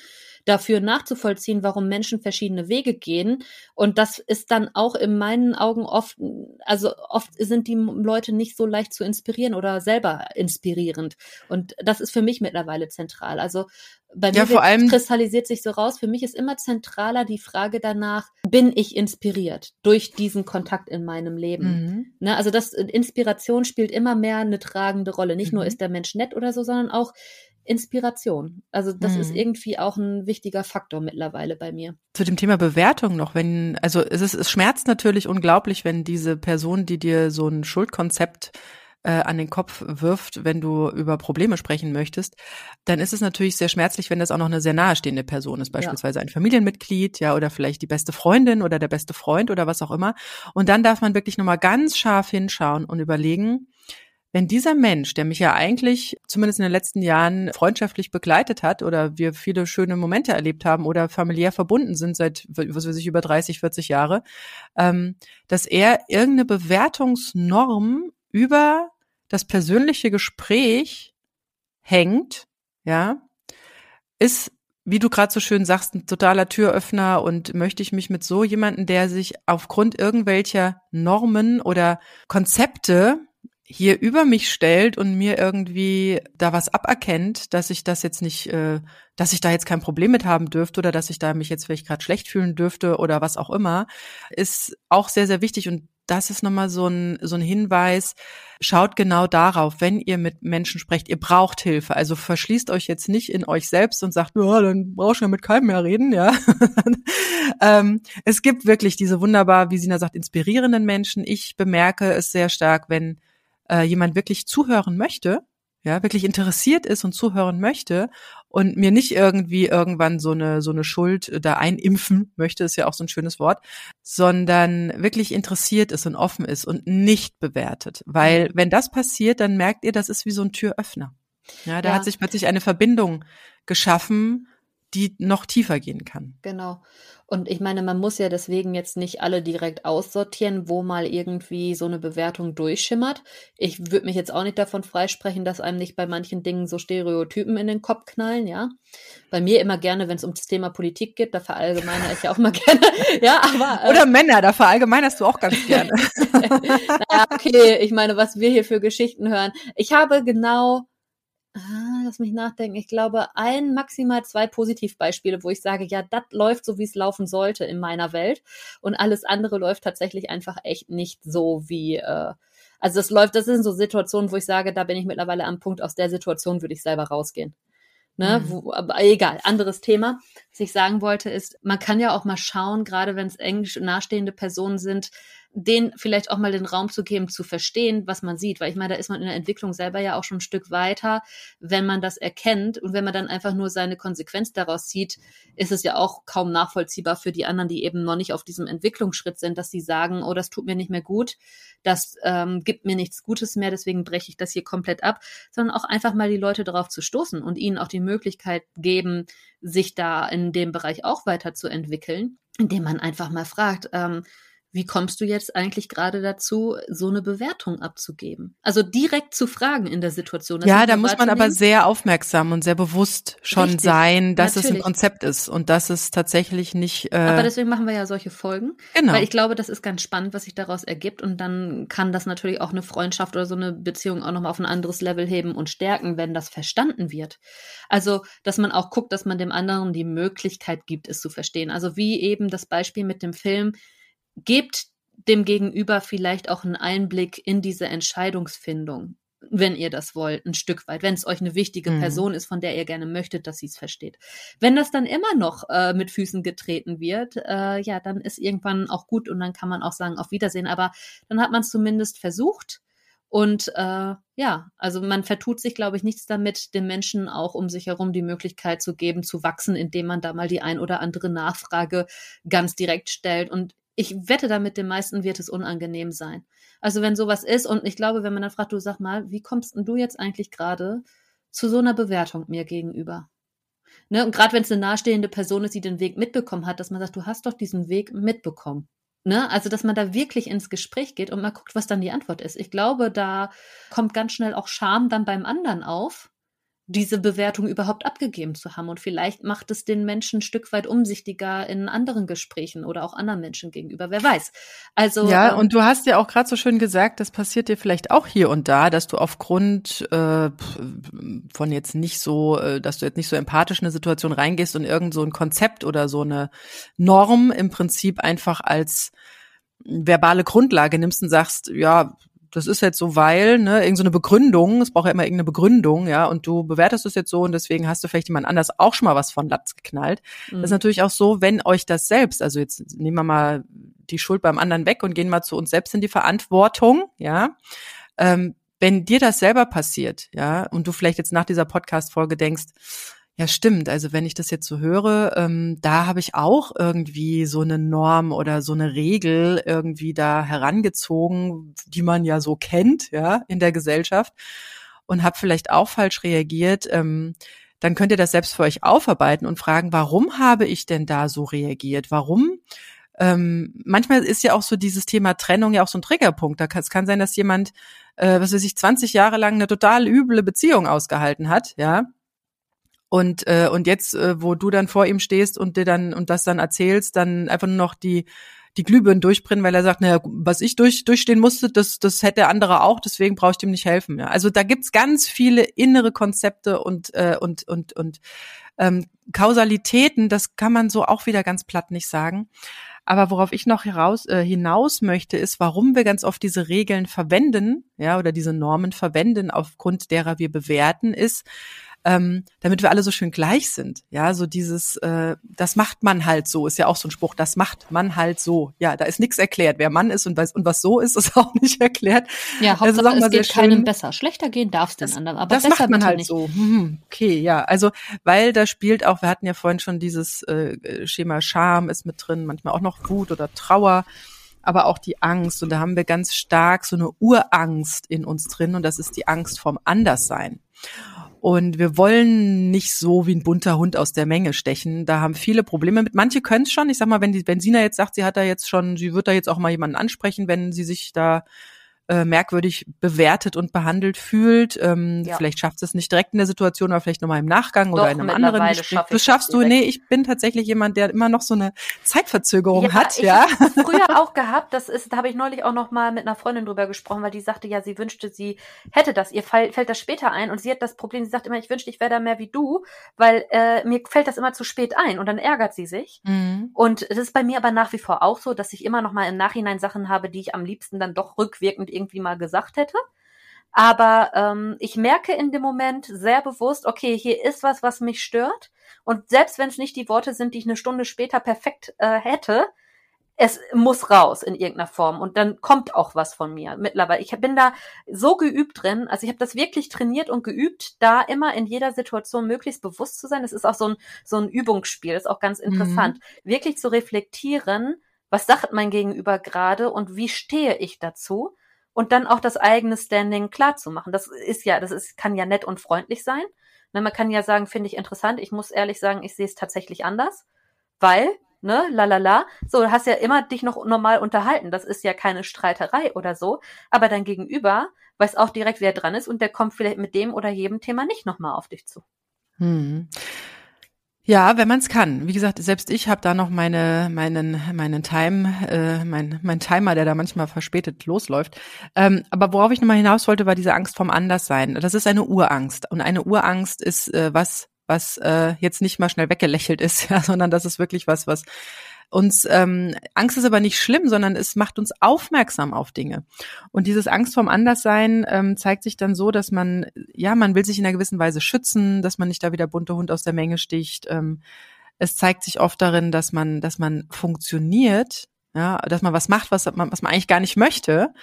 dafür nachzuvollziehen, warum Menschen verschiedene Wege gehen. Und das ist dann auch in meinen Augen oft, also oft sind die Leute nicht so leicht zu inspirieren oder selber inspirierend. Und das ist für mich mittlerweile zentral. Also bei mir ja, vor allem kristallisiert sich so raus. Für mich ist immer zentraler die Frage danach, bin ich inspiriert durch diesen Kontakt in meinem Leben? Mhm. Ne, also das Inspiration spielt immer mehr eine tragende Rolle. Nicht mhm. nur ist der Mensch nett oder so, sondern auch Inspiration. Also das mhm. ist irgendwie auch ein wichtiger Faktor mittlerweile bei mir. Zu dem Thema Bewertung noch, wenn, also es, ist, es schmerzt natürlich unglaublich, wenn diese Person, die dir so ein Schuldkonzept äh, an den Kopf wirft, wenn du über Probleme sprechen möchtest, dann ist es natürlich sehr schmerzlich, wenn das auch noch eine sehr nahestehende Person ist, beispielsweise ja. ein Familienmitglied, ja, oder vielleicht die beste Freundin oder der beste Freund oder was auch immer. Und dann darf man wirklich nochmal ganz scharf hinschauen und überlegen, wenn dieser Mensch, der mich ja eigentlich zumindest in den letzten Jahren freundschaftlich begleitet hat oder wir viele schöne Momente erlebt haben oder familiär verbunden sind seit, was weiß ich, über 30, 40 Jahre, ähm, dass er irgendeine Bewertungsnorm über das persönliche Gespräch hängt, ja, ist, wie du gerade so schön sagst, ein totaler Türöffner und möchte ich mich mit so jemanden, der sich aufgrund irgendwelcher Normen oder Konzepte hier über mich stellt und mir irgendwie da was aberkennt, dass ich das jetzt nicht, äh, dass ich da jetzt kein Problem mit haben dürfte oder dass ich da mich jetzt vielleicht gerade schlecht fühlen dürfte oder was auch immer, ist auch sehr, sehr wichtig. Und das ist nochmal so ein, so ein Hinweis. Schaut genau darauf, wenn ihr mit Menschen sprecht, ihr braucht Hilfe. Also verschließt euch jetzt nicht in euch selbst und sagt, ja, dann brauchst du ja mit keinem mehr reden, ja. ähm, es gibt wirklich diese wunderbar, wie Sina sagt, inspirierenden Menschen. Ich bemerke es sehr stark, wenn äh, jemand wirklich zuhören möchte, ja, wirklich interessiert ist und zuhören möchte und mir nicht irgendwie irgendwann so eine, so eine Schuld da einimpfen möchte, ist ja auch so ein schönes Wort, sondern wirklich interessiert ist und offen ist und nicht bewertet. Weil wenn das passiert, dann merkt ihr, das ist wie so ein Türöffner. Ja, da ja. hat sich plötzlich eine Verbindung geschaffen, die noch tiefer gehen kann. Genau. Und ich meine, man muss ja deswegen jetzt nicht alle direkt aussortieren, wo mal irgendwie so eine Bewertung durchschimmert. Ich würde mich jetzt auch nicht davon freisprechen, dass einem nicht bei manchen Dingen so Stereotypen in den Kopf knallen, ja. Bei mir immer gerne, wenn es um das Thema Politik geht, da verallgemeine ich ja auch mal gerne. ja, aber. Äh, Oder Männer, da verallgemeinerst du auch ganz gerne. naja, okay, ich meine, was wir hier für Geschichten hören. Ich habe genau Ah, lass mich nachdenken. Ich glaube, ein, maximal zwei Positivbeispiele, wo ich sage, ja, das läuft so, wie es laufen sollte in meiner Welt. Und alles andere läuft tatsächlich einfach echt nicht so, wie, äh, also das läuft, das sind so Situationen, wo ich sage, da bin ich mittlerweile am Punkt, aus der Situation würde ich selber rausgehen. Ne, mhm. wo, aber egal, anderes Thema. Was ich sagen wollte ist, man kann ja auch mal schauen, gerade wenn es englisch nahestehende Personen sind, den vielleicht auch mal den Raum zu geben, zu verstehen, was man sieht. Weil ich meine, da ist man in der Entwicklung selber ja auch schon ein Stück weiter, wenn man das erkennt. Und wenn man dann einfach nur seine Konsequenz daraus zieht, ist es ja auch kaum nachvollziehbar für die anderen, die eben noch nicht auf diesem Entwicklungsschritt sind, dass sie sagen, oh, das tut mir nicht mehr gut, das ähm, gibt mir nichts Gutes mehr, deswegen breche ich das hier komplett ab, sondern auch einfach mal die Leute darauf zu stoßen und ihnen auch die Möglichkeit geben, sich da in dem Bereich auch weiterzuentwickeln, indem man einfach mal fragt, ähm, wie kommst du jetzt eigentlich gerade dazu, so eine Bewertung abzugeben? Also direkt zu fragen in der Situation. ja, da muss man aber sehr aufmerksam und sehr bewusst schon Richtig, sein, dass natürlich. es ein Konzept ist und dass es tatsächlich nicht. Äh aber deswegen machen wir ja solche Folgen. Genau. Weil ich glaube, das ist ganz spannend, was sich daraus ergibt. Und dann kann das natürlich auch eine Freundschaft oder so eine Beziehung auch nochmal auf ein anderes Level heben und stärken, wenn das verstanden wird. Also, dass man auch guckt, dass man dem anderen die Möglichkeit gibt, es zu verstehen. Also wie eben das Beispiel mit dem Film gebt dem Gegenüber vielleicht auch einen Einblick in diese Entscheidungsfindung, wenn ihr das wollt, ein Stück weit, wenn es euch eine wichtige mhm. Person ist, von der ihr gerne möchtet, dass sie es versteht. Wenn das dann immer noch äh, mit Füßen getreten wird, äh, ja, dann ist irgendwann auch gut und dann kann man auch sagen, auf Wiedersehen. Aber dann hat man es zumindest versucht. Und äh, ja, also man vertut sich, glaube ich, nichts damit, den Menschen auch um sich herum die Möglichkeit zu geben, zu wachsen, indem man da mal die ein oder andere Nachfrage ganz direkt stellt. Und ich wette damit, den meisten wird es unangenehm sein. Also wenn sowas ist und ich glaube, wenn man dann fragt, du sag mal, wie kommst denn du jetzt eigentlich gerade zu so einer Bewertung mir gegenüber? Ne? Und gerade wenn es eine nahestehende Person ist, die den Weg mitbekommen hat, dass man sagt, du hast doch diesen Weg mitbekommen. Ne? Also, dass man da wirklich ins Gespräch geht und mal guckt, was dann die Antwort ist. Ich glaube, da kommt ganz schnell auch Scham dann beim anderen auf, diese Bewertung überhaupt abgegeben zu haben. Und vielleicht macht es den Menschen ein Stück weit umsichtiger in anderen Gesprächen oder auch anderen Menschen gegenüber. Wer weiß. Also ja, ähm, und du hast ja auch gerade so schön gesagt, das passiert dir vielleicht auch hier und da, dass du aufgrund äh, von jetzt nicht so, äh, dass du jetzt nicht so empathisch in eine Situation reingehst und irgend so ein Konzept oder so eine Norm im Prinzip einfach als verbale Grundlage nimmst und sagst, ja, das ist jetzt so, weil, ne, irgendeine so Begründung, es braucht ja immer irgendeine Begründung, ja, und du bewertest es jetzt so und deswegen hast du vielleicht jemand anders auch schon mal was von Latz geknallt. Mhm. Das ist mhm. natürlich auch so, wenn euch das selbst, also jetzt nehmen wir mal die Schuld beim anderen weg und gehen mal zu uns selbst in die Verantwortung, ja, ähm, wenn dir das selber passiert, ja, und du vielleicht jetzt nach dieser Podcast-Folge denkst, ja, stimmt. Also wenn ich das jetzt so höre, ähm, da habe ich auch irgendwie so eine Norm oder so eine Regel irgendwie da herangezogen, die man ja so kennt, ja, in der Gesellschaft und habe vielleicht auch falsch reagiert. Ähm, dann könnt ihr das selbst für euch aufarbeiten und fragen, warum habe ich denn da so reagiert? Warum? Ähm, manchmal ist ja auch so dieses Thema Trennung ja auch so ein Triggerpunkt. Da kann, es kann sein, dass jemand, äh, was weiß ich, 20 Jahre lang eine total üble Beziehung ausgehalten hat, ja, und, äh, und jetzt, äh, wo du dann vor ihm stehst und dir dann und das dann erzählst, dann einfach nur noch die, die Glühbirnen durchbrennen, weil er sagt, naja, was ich durch, durchstehen musste, das, das hätte andere auch, deswegen brauche ich dem nicht helfen. Ja. Also da gibt's ganz viele innere Konzepte und, äh, und, und, und ähm, Kausalitäten, das kann man so auch wieder ganz platt nicht sagen. Aber worauf ich noch heraus, äh, hinaus möchte, ist, warum wir ganz oft diese Regeln verwenden, ja, oder diese Normen verwenden, aufgrund derer wir bewerten, ist, ähm, damit wir alle so schön gleich sind. Ja, so dieses, äh, das macht man halt so, ist ja auch so ein Spruch, das macht man halt so. Ja, da ist nichts erklärt. Wer Mann ist und was, und was so ist, ist auch nicht erklärt. Ja, Hauptsache also, es geht keinem besser. Schlechter gehen darf es den anderen, aber das macht man halt nicht. so. Hm, okay, ja, also weil da spielt auch, wir hatten ja vorhin schon dieses äh, Schema Scham ist mit drin, manchmal auch noch Wut oder Trauer aber auch die Angst. Und da haben wir ganz stark so eine Urangst in uns drin und das ist die Angst vom Anderssein. Und wir wollen nicht so wie ein bunter Hund aus der Menge stechen. Da haben viele Probleme mit. Manche können es schon. Ich sag mal, wenn die Benziner jetzt sagt, sie hat da jetzt schon, sie wird da jetzt auch mal jemanden ansprechen, wenn sie sich da äh, merkwürdig bewertet und behandelt fühlt. Ähm, ja. Vielleicht schafft es nicht direkt in der Situation, aber vielleicht nochmal im Nachgang Doch, oder in einem anderen Gespräch. Schaff das schaffst du? Nee, ich bin tatsächlich jemand, der immer noch so eine Zeitverzögerung ja, hat. Ich ja, früher auch gehabt. Das ist, da habe ich neulich auch noch mal mit einer Freundin drüber gesprochen, weil die sagte, ja, sie wünschte, sie hätte das. Ihr fall, fällt das später ein und sie hat das Problem. Sie sagt immer, ich wünschte, ich wäre da mehr wie du, weil äh, mir fällt das immer zu spät ein und dann ärgert sie sich. Mhm. Und es ist bei mir aber nach wie vor auch so, dass ich immer noch mal im Nachhinein Sachen habe, die ich am liebsten dann doch rückwirkend irgendwie mal gesagt hätte. Aber ähm, ich merke in dem Moment sehr bewusst, okay, hier ist was, was mich stört. Und selbst wenn es nicht die Worte sind, die ich eine Stunde später perfekt äh, hätte, es muss raus in irgendeiner Form und dann kommt auch was von mir mittlerweile. Ich bin da so geübt drin, also ich habe das wirklich trainiert und geübt, da immer in jeder Situation möglichst bewusst zu sein. Das ist auch so ein so ein Übungsspiel, das ist auch ganz interessant, mhm. wirklich zu reflektieren, was sagt mein Gegenüber gerade und wie stehe ich dazu und dann auch das eigene Standing klar zu machen. Das ist ja, das ist kann ja nett und freundlich sein. Ne, man kann ja sagen, finde ich interessant. Ich muss ehrlich sagen, ich sehe es tatsächlich anders, weil ne, la la la. So, du hast ja immer dich noch normal unterhalten. Das ist ja keine Streiterei oder so. Aber dein Gegenüber weiß auch direkt, wer dran ist und der kommt vielleicht mit dem oder jedem Thema nicht nochmal auf dich zu. Hm. Ja, wenn man es kann. Wie gesagt, selbst ich habe da noch meine, meinen, meinen Time, äh, mein, mein Timer, der da manchmal verspätet losläuft. Ähm, aber worauf ich nochmal hinaus wollte, war diese Angst vom Anderssein. Das ist eine Urangst. Und eine Urangst ist äh, was, was äh, jetzt nicht mal schnell weggelächelt ist, ja, sondern das ist wirklich was, was uns ähm, Angst ist aber nicht schlimm, sondern es macht uns aufmerksam auf Dinge. Und dieses Angst vorm Anderssein ähm, zeigt sich dann so, dass man, ja, man will sich in einer gewissen Weise schützen, dass man nicht da wie der bunte Hund aus der Menge sticht. Ähm, es zeigt sich oft darin, dass man, dass man funktioniert, ja, dass man was macht, was man, was man eigentlich gar nicht möchte.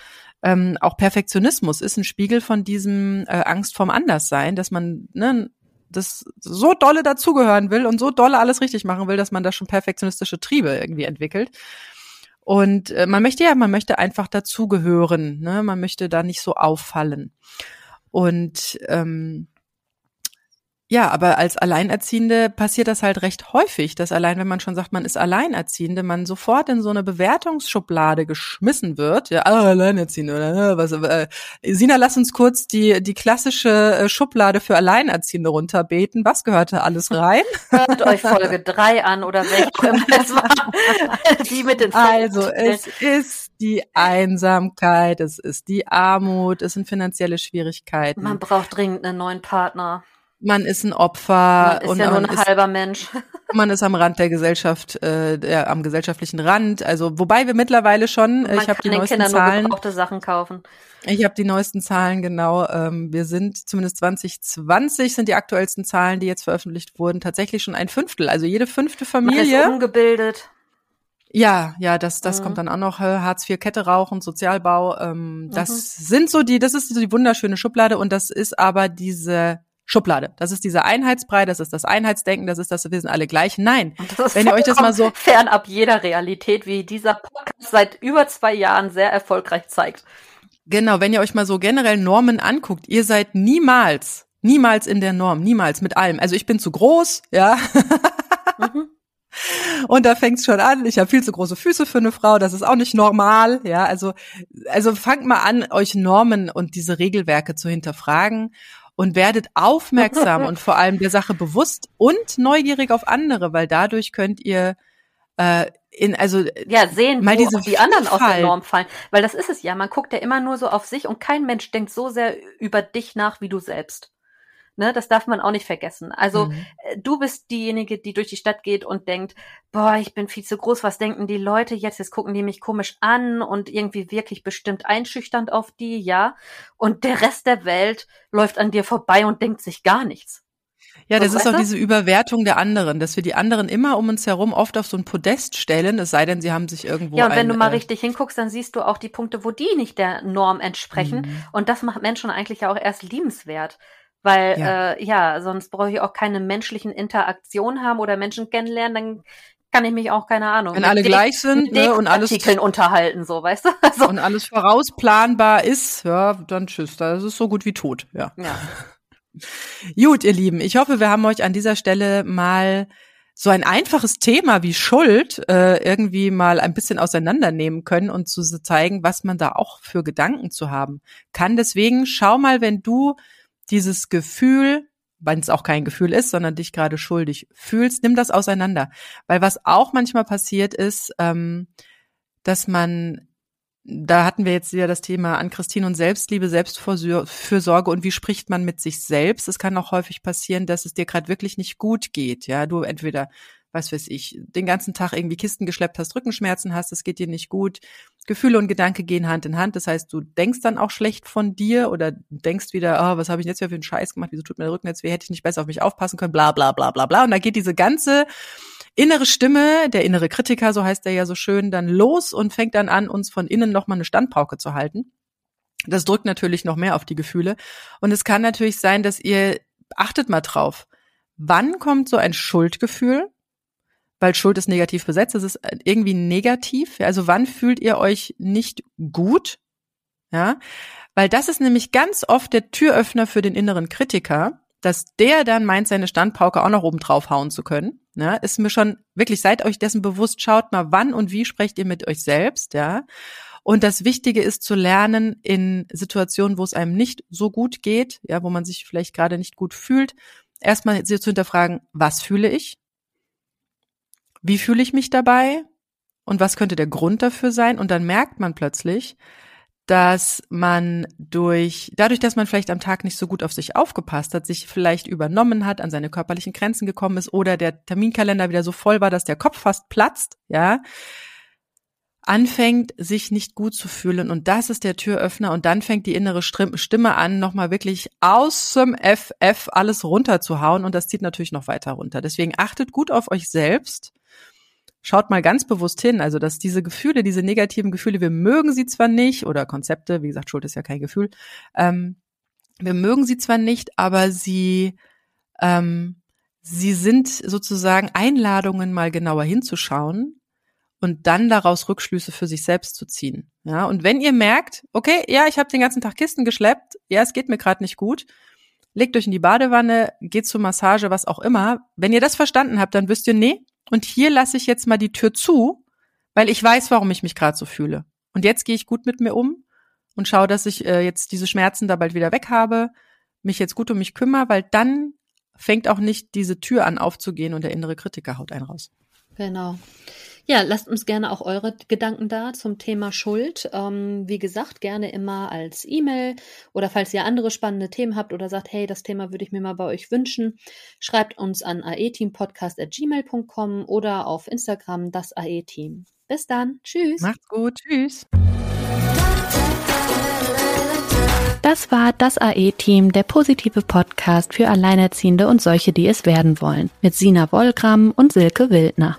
Ähm, auch Perfektionismus ist ein Spiegel von diesem äh, Angst vorm Anderssein, dass man ne, das so dolle dazugehören will und so dolle alles richtig machen will, dass man da schon perfektionistische Triebe irgendwie entwickelt. Und äh, man möchte ja, man möchte einfach dazugehören, ne? Man möchte da nicht so auffallen. Und ähm, ja, aber als Alleinerziehende passiert das halt recht häufig, dass allein, wenn man schon sagt, man ist Alleinerziehende, man sofort in so eine Bewertungsschublade geschmissen wird. Ja, ah, Alleinerziehende oder was. Äh, Sina, lass uns kurz die die klassische äh, Schublade für Alleinerziehende runterbeten. Was gehört da alles rein? Hört euch Folge drei an oder welche es war. die mit den Also es ist die Einsamkeit, es ist die Armut, es sind finanzielle Schwierigkeiten. Man braucht dringend einen neuen Partner man ist ein Opfer man ist und ja nur ein ist, halber Mensch. Man ist am Rand der Gesellschaft, äh, der, am gesellschaftlichen Rand. Also wobei wir mittlerweile schon, man ich habe die neuesten Kindern Zahlen. Nur gebrauchte Sachen kaufen. Ich habe die neuesten Zahlen genau. Ähm, wir sind zumindest 2020 sind die aktuellsten Zahlen, die jetzt veröffentlicht wurden, tatsächlich schon ein Fünftel. Also jede fünfte Familie. Man ist umgebildet. Ja, ja, das, das mhm. kommt dann auch noch. Äh, Hartz IV, Kette rauchen, Sozialbau. Ähm, das mhm. sind so die, das ist so die wunderschöne Schublade und das ist aber diese Schublade. Das ist dieser Einheitsbrei, das ist das Einheitsdenken, das ist das, wir sind alle gleich. Nein, wenn ihr euch das mal so fernab jeder Realität, wie dieser Podcast seit über zwei Jahren sehr erfolgreich zeigt. Genau, wenn ihr euch mal so generell Normen anguckt, ihr seid niemals, niemals in der Norm, niemals mit allem. Also ich bin zu groß, ja. Mhm. Und da fängt's schon an. Ich habe viel zu große Füße für eine Frau. Das ist auch nicht normal. Ja, also also fangt mal an, euch Normen und diese Regelwerke zu hinterfragen und werdet aufmerksam und vor allem der Sache bewusst und neugierig auf andere, weil dadurch könnt ihr äh, in also ja sehen, mal diese die anderen aus der Norm fallen, weil das ist es ja. Man guckt ja immer nur so auf sich und kein Mensch denkt so sehr über dich nach wie du selbst. Ne, das darf man auch nicht vergessen. Also mhm. Äh, du bist diejenige, die durch die Stadt geht und denkt, boah, ich bin viel zu groß, was denken die Leute jetzt? Jetzt gucken die mich komisch an und irgendwie wirklich bestimmt einschüchternd auf die, ja. Und der Rest der Welt läuft an dir vorbei und denkt sich gar nichts. Ja, das ist auch diese Überwertung der anderen, dass wir die anderen immer um uns herum oft auf so ein Podest stellen, es sei denn, sie haben sich irgendwo. Ja, und wenn ein, du mal äh, richtig hinguckst, dann siehst du auch die Punkte, wo die nicht der Norm entsprechen. Mhm. Und das macht Menschen eigentlich ja auch erst liebenswert. Weil ja, äh, ja sonst brauche ich auch keine menschlichen Interaktionen haben oder Menschen kennenlernen, dann kann ich mich auch, keine Ahnung. Wenn alle gleich sind ne, und alles Artikeln unterhalten, so, weißt du? Also, und alles vorausplanbar ist, ja, dann tschüss, das ist so gut wie tot, ja. ja. Gut, ihr Lieben, ich hoffe, wir haben euch an dieser Stelle mal so ein einfaches Thema wie Schuld äh, irgendwie mal ein bisschen auseinandernehmen können und zu zeigen, was man da auch für Gedanken zu haben kann. Deswegen schau mal, wenn du dieses Gefühl, wenn es auch kein Gefühl ist, sondern dich gerade schuldig fühlst, nimm das auseinander. Weil was auch manchmal passiert ist, ähm, dass man, da hatten wir jetzt wieder das Thema an Christine und Selbstliebe, Selbstfürsorge und wie spricht man mit sich selbst. Es kann auch häufig passieren, dass es dir gerade wirklich nicht gut geht. Ja, du entweder was weiß ich, den ganzen Tag irgendwie Kisten geschleppt hast, Rückenschmerzen hast, es geht dir nicht gut. Gefühle und Gedanke gehen Hand in Hand. Das heißt, du denkst dann auch schlecht von dir oder denkst wieder, oh, was habe ich jetzt für einen Scheiß gemacht, wieso tut mir der Rücken jetzt weh, hätte ich nicht besser auf mich aufpassen können, bla bla bla bla bla. Und da geht diese ganze innere Stimme, der innere Kritiker, so heißt er ja so schön, dann los und fängt dann an, uns von innen nochmal eine Standpauke zu halten. Das drückt natürlich noch mehr auf die Gefühle. Und es kann natürlich sein, dass ihr, achtet mal drauf, wann kommt so ein Schuldgefühl? Weil Schuld ist negativ besetzt, es ist irgendwie negativ. Also wann fühlt ihr euch nicht gut? Ja, weil das ist nämlich ganz oft der Türöffner für den inneren Kritiker, dass der dann meint, seine Standpauke auch noch oben drauf hauen zu können. Ja, ist mir schon wirklich, seid euch dessen bewusst, schaut mal, wann und wie sprecht ihr mit euch selbst, ja. Und das Wichtige ist zu lernen in Situationen, wo es einem nicht so gut geht, ja, wo man sich vielleicht gerade nicht gut fühlt, erstmal zu hinterfragen, was fühle ich? Wie fühle ich mich dabei? Und was könnte der Grund dafür sein? Und dann merkt man plötzlich, dass man durch, dadurch, dass man vielleicht am Tag nicht so gut auf sich aufgepasst hat, sich vielleicht übernommen hat, an seine körperlichen Grenzen gekommen ist oder der Terminkalender wieder so voll war, dass der Kopf fast platzt, ja, anfängt, sich nicht gut zu fühlen. Und das ist der Türöffner. Und dann fängt die innere Stimme an, nochmal wirklich aus dem FF alles runterzuhauen. Und das zieht natürlich noch weiter runter. Deswegen achtet gut auf euch selbst schaut mal ganz bewusst hin, also dass diese Gefühle, diese negativen Gefühle, wir mögen sie zwar nicht oder Konzepte, wie gesagt, Schuld ist ja kein Gefühl, ähm, wir mögen sie zwar nicht, aber sie ähm, sie sind sozusagen Einladungen, mal genauer hinzuschauen und dann daraus Rückschlüsse für sich selbst zu ziehen. Ja, und wenn ihr merkt, okay, ja, ich habe den ganzen Tag Kisten geschleppt, ja, es geht mir gerade nicht gut, legt euch in die Badewanne, geht zur Massage, was auch immer. Wenn ihr das verstanden habt, dann wisst ihr, nee, und hier lasse ich jetzt mal die Tür zu, weil ich weiß, warum ich mich gerade so fühle. Und jetzt gehe ich gut mit mir um und schaue, dass ich äh, jetzt diese Schmerzen da bald wieder weg habe, mich jetzt gut um mich kümmere, weil dann fängt auch nicht diese Tür an aufzugehen und der innere Kritiker haut einen raus. Genau. Ja, lasst uns gerne auch eure Gedanken da zum Thema Schuld. Ähm, wie gesagt, gerne immer als E-Mail oder falls ihr andere spannende Themen habt oder sagt, hey, das Thema würde ich mir mal bei euch wünschen, schreibt uns an aeteampodcast.gmail.com oder auf Instagram das AE-Team. Bis dann. Tschüss. Macht's gut. Tschüss. Das war das AE-Team, der positive Podcast für Alleinerziehende und solche, die es werden wollen, mit Sina Wollgramm und Silke Wildner.